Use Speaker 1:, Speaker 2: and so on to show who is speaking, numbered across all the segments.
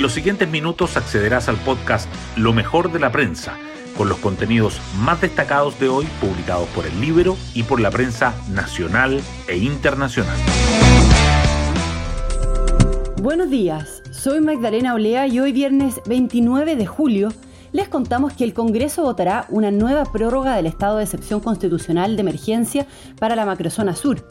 Speaker 1: En los siguientes minutos accederás al podcast Lo mejor de la prensa, con los contenidos más destacados de hoy publicados por el libro y por la prensa nacional e internacional.
Speaker 2: Buenos días, soy Magdalena Olea y hoy viernes 29 de julio les contamos que el Congreso votará una nueva prórroga del estado de excepción constitucional de emergencia para la macrozona sur,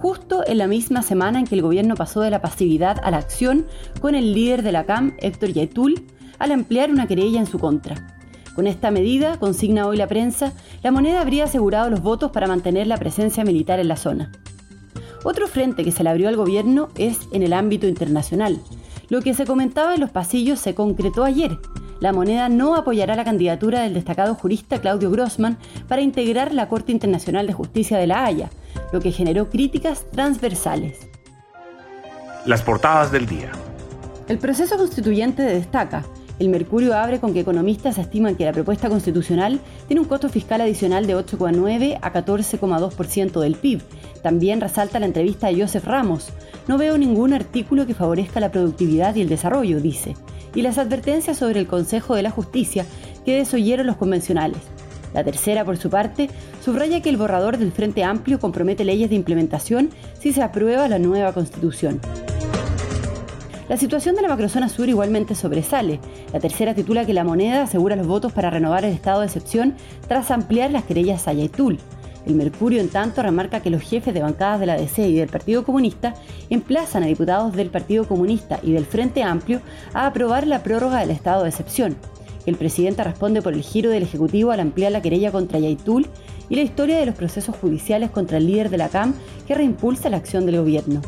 Speaker 2: justo en la misma semana en que el gobierno pasó de la pasividad a la acción con el líder de la CAM, Héctor Yaitul, al ampliar una querella en su contra. Con esta medida, consigna hoy la prensa, la moneda habría asegurado los votos para mantener la presencia militar en la zona. Otro frente que se le abrió al gobierno es en el ámbito internacional. Lo que se comentaba en los pasillos se concretó ayer. La moneda no apoyará la candidatura del destacado jurista Claudio Grossman para integrar la Corte Internacional de Justicia de La Haya, lo que generó críticas transversales.
Speaker 1: Las portadas del día.
Speaker 2: El proceso constituyente destaca. El Mercurio abre con que economistas estiman que la propuesta constitucional tiene un costo fiscal adicional de 8,9 a 14,2% del PIB. También resalta la entrevista de Joseph Ramos. No veo ningún artículo que favorezca la productividad y el desarrollo, dice. Y las advertencias sobre el Consejo de la Justicia que desoyeron los convencionales. La tercera, por su parte, subraya que el borrador del Frente Amplio compromete leyes de implementación si se aprueba la nueva constitución. La situación de la macrozona sur igualmente sobresale. La tercera titula que la moneda asegura los votos para renovar el estado de excepción tras ampliar las querellas a Yaitul. El Mercurio, en tanto, remarca que los jefes de bancadas de la DC y del Partido Comunista emplazan a diputados del Partido Comunista y del Frente Amplio a aprobar la prórroga del estado de excepción. El presidente responde por el giro del Ejecutivo al ampliar la querella contra Yaitul y la historia de los procesos judiciales contra el líder de la CAM que reimpulsa la acción del gobierno.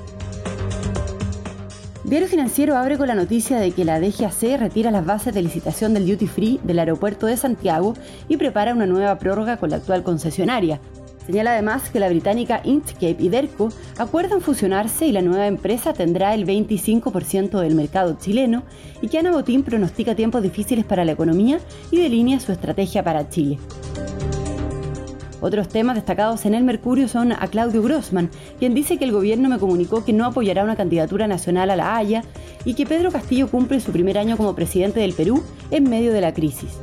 Speaker 2: Diario Financiero abre con la noticia de que la DGAC retira las bases de licitación del duty free del aeropuerto de Santiago y prepara una nueva prórroga con la actual concesionaria. Señala además que la británica Inchcape y Derco acuerdan fusionarse y la nueva empresa tendrá el 25% del mercado chileno y que Ana Botín pronostica tiempos difíciles para la economía y delinea su estrategia para Chile. Otros temas destacados en el Mercurio son a Claudio Grossman, quien dice que el gobierno me comunicó que no apoyará una candidatura nacional a la Haya y que Pedro Castillo cumple su primer año como presidente del Perú en medio de la crisis.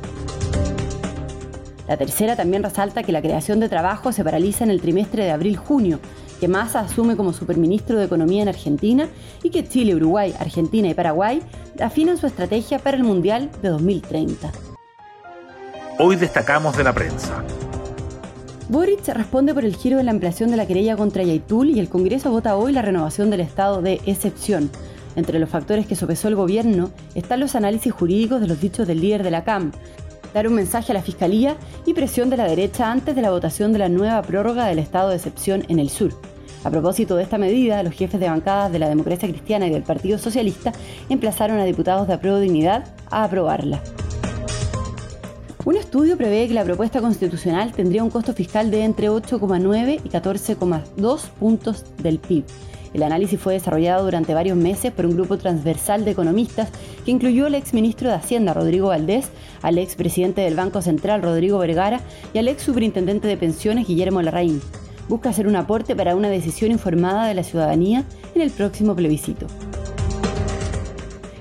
Speaker 2: La tercera también resalta que la creación de trabajo se paraliza en el trimestre de abril-junio, que Massa asume como superministro de Economía en Argentina y que Chile, Uruguay, Argentina y Paraguay afinan su estrategia para el Mundial de 2030.
Speaker 1: Hoy destacamos de la prensa.
Speaker 2: Boric responde por el giro de la ampliación de la querella contra Yaitul y el Congreso vota hoy la renovación del estado de excepción. Entre los factores que sopesó el gobierno están los análisis jurídicos de los dichos del líder de la CAM, dar un mensaje a la Fiscalía y presión de la derecha antes de la votación de la nueva prórroga del estado de excepción en el sur. A propósito de esta medida, los jefes de bancadas de la Democracia Cristiana y del Partido Socialista emplazaron a diputados de Apruebo Dignidad a aprobarla. Un estudio prevé que la propuesta constitucional tendría un costo fiscal de entre 8,9 y 14,2 puntos del PIB. El análisis fue desarrollado durante varios meses por un grupo transversal de economistas que incluyó al exministro de Hacienda, Rodrigo Valdés, al expresidente del Banco Central, Rodrigo Vergara, y al ex superintendente de pensiones, Guillermo Larraín. Busca hacer un aporte para una decisión informada de la ciudadanía en el próximo plebiscito.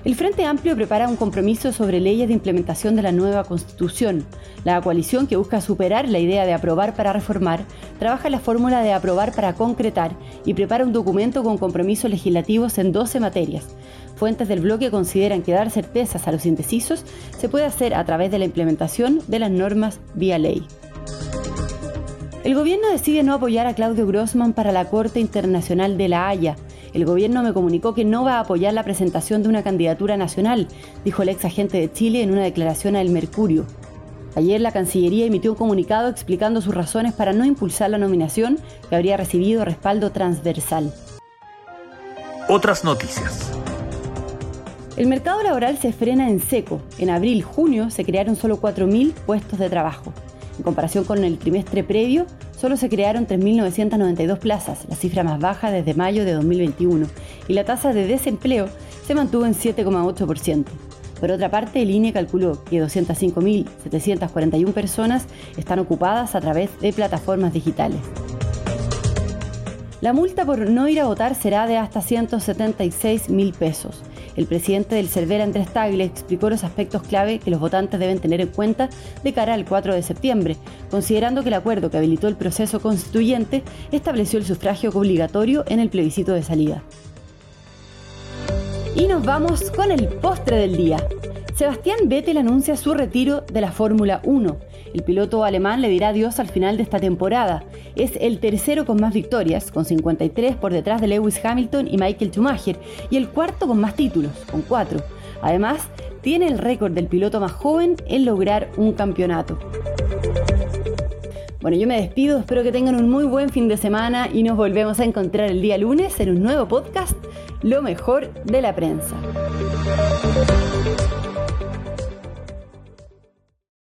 Speaker 2: El Frente Amplio prepara un compromiso sobre leyes de implementación de la nueva Constitución. La coalición que busca superar la idea de aprobar para reformar trabaja la fórmula de aprobar para concretar y prepara un documento con compromisos legislativos en 12 materias. Fuentes del bloque consideran que dar certezas a los indecisos se puede hacer a través de la implementación de las normas vía ley. El gobierno decide no apoyar a Claudio Grossman para la Corte Internacional de La Haya. El gobierno me comunicó que no va a apoyar la presentación de una candidatura nacional, dijo el ex agente de Chile en una declaración a El Mercurio. Ayer la Cancillería emitió un comunicado explicando sus razones para no impulsar la nominación que habría recibido respaldo transversal.
Speaker 1: Otras noticias.
Speaker 2: El mercado laboral se frena en seco. En abril-junio se crearon solo 4.000 puestos de trabajo. En comparación con el trimestre previo, solo se crearon 3.992 plazas, la cifra más baja desde mayo de 2021, y la tasa de desempleo se mantuvo en 7,8%. Por otra parte, el INE calculó que 205.741 personas están ocupadas a través de plataformas digitales. La multa por no ir a votar será de hasta 176 mil pesos. El presidente del CERVEL, Andrés Tagle, explicó los aspectos clave que los votantes deben tener en cuenta de cara al 4 de septiembre, considerando que el acuerdo que habilitó el proceso constituyente estableció el sufragio obligatorio en el plebiscito de salida. Y nos vamos con el postre del día. Sebastián Vettel anuncia su retiro de la Fórmula 1. El piloto alemán le dirá adiós al final de esta temporada. Es el tercero con más victorias, con 53 por detrás de Lewis Hamilton y Michael Schumacher, y el cuarto con más títulos, con 4. Además, tiene el récord del piloto más joven en lograr un campeonato. Bueno, yo me despido, espero que tengan un muy buen fin de semana y nos volvemos a encontrar el día lunes en un nuevo podcast, Lo mejor de la prensa.